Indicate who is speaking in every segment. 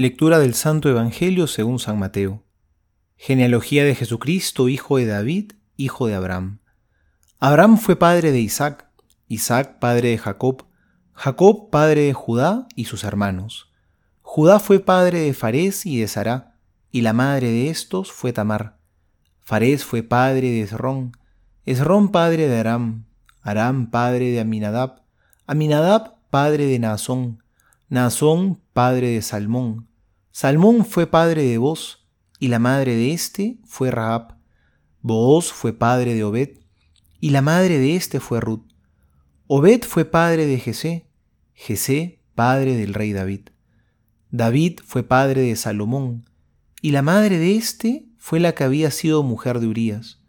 Speaker 1: Lectura del Santo Evangelio según San Mateo. Genealogía de Jesucristo, hijo de David, hijo de Abraham. Abraham fue padre de Isaac, Isaac padre de Jacob, Jacob padre de Judá y sus hermanos. Judá fue padre de Farés y de Sará, y la madre de estos fue Tamar. Farés fue padre de Esrón, Esrón padre de Aram, Aram padre de Aminadab, Aminadab padre de Naasón, Naasón padre de Salmón, Salmón fue padre de Boz, y la madre de éste fue Rahab. Booz fue padre de Obed, y la madre de éste fue Ruth. Obed fue padre de Jesé, Jesé padre del rey David. David fue padre de Salomón, y la madre de éste fue la que había sido mujer de Urías.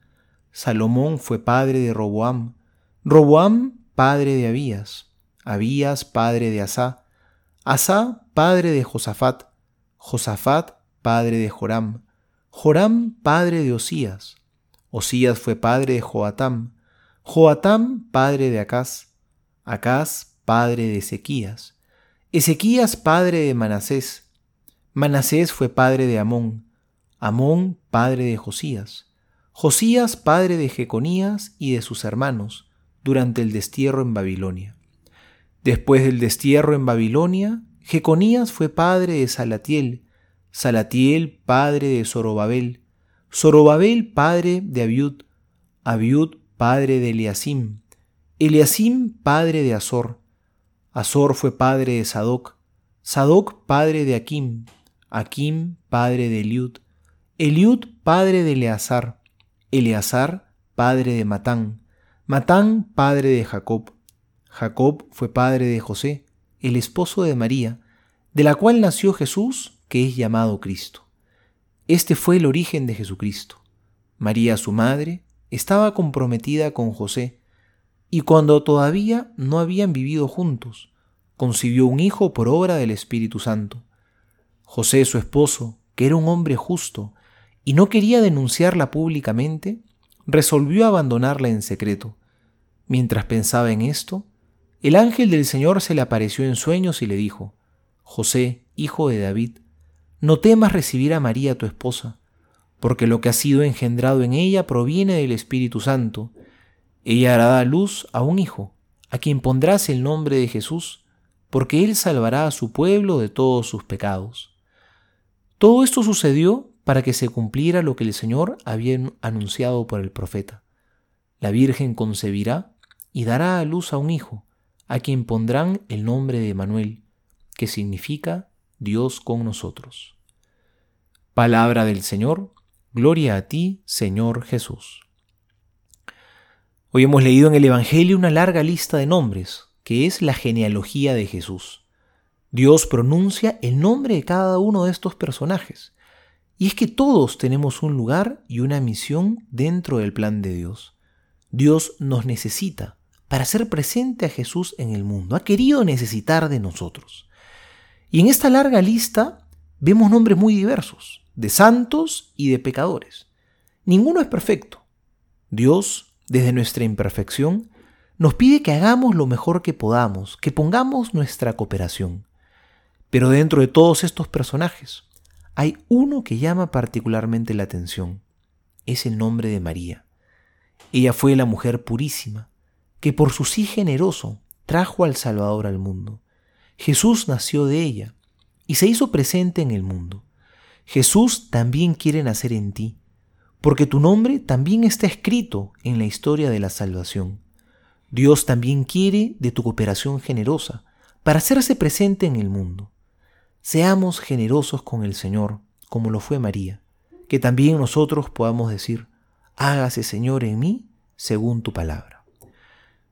Speaker 1: Salomón fue padre de Roboam, Roboam padre de Abías, Abías padre de Asá, Asá padre de Josafat, Josafat padre de Joram, Joram padre de Osías, Osías fue padre de Joatam, Joatam padre de Acaz, Acaz padre de Ezequías, Ezequías padre de Manasés, Manasés fue padre de Amón, Amón padre de Josías, Josías padre de Jeconías y de sus hermanos, durante el destierro en Babilonia. Después del destierro en Babilonia, Jeconías fue padre de Salatiel, Salatiel padre de Zorobabel, Zorobabel padre de Abiud, Abiud padre de Eliasim, Eliasim padre de Azor, Azor fue padre de Sadoc, Sadoc padre de Akim, Akim padre de Eliud, Eliud padre de Eleazar, Eleazar padre de Matán, Matán padre de Jacob, Jacob fue padre de José, el esposo de María, de la cual nació Jesús, que es llamado Cristo. Este fue el origen de Jesucristo. María, su madre, estaba comprometida con José, y cuando todavía no habían vivido juntos, concibió un hijo por obra del Espíritu Santo. José, su esposo, que era un hombre justo, y no quería denunciarla públicamente, resolvió abandonarla en secreto. Mientras pensaba en esto, el ángel del Señor se le apareció en sueños y le dijo, José, hijo de David, no temas recibir a María tu esposa, porque lo que ha sido engendrado en ella proviene del Espíritu Santo. Ella hará luz a un hijo, a quien pondrás el nombre de Jesús, porque él salvará a su pueblo de todos sus pecados. Todo esto sucedió para que se cumpliera lo que el Señor había anunciado por el profeta. La Virgen concebirá y dará a luz a un hijo, a quien pondrán el nombre de Manuel, que significa Dios con nosotros. Palabra del Señor, gloria a ti, Señor Jesús. Hoy hemos leído en el Evangelio una larga lista de nombres, que es la genealogía de Jesús. Dios pronuncia el nombre de cada uno de estos personajes. Y es que todos tenemos un lugar y una misión dentro del plan de Dios. Dios nos necesita para hacer presente a Jesús en el mundo. Ha querido necesitar de nosotros. Y en esta larga lista vemos nombres muy diversos, de santos y de pecadores. Ninguno es perfecto. Dios, desde nuestra imperfección, nos pide que hagamos lo mejor que podamos, que pongamos nuestra cooperación. Pero dentro de todos estos personajes, hay uno que llama particularmente la atención. Es el nombre de María. Ella fue la mujer purísima, que por su sí generoso trajo al Salvador al mundo. Jesús nació de ella y se hizo presente en el mundo. Jesús también quiere nacer en ti, porque tu nombre también está escrito en la historia de la salvación. Dios también quiere de tu cooperación generosa para hacerse presente en el mundo. Seamos generosos con el Señor, como lo fue María, que también nosotros podamos decir, hágase Señor en mí según tu palabra.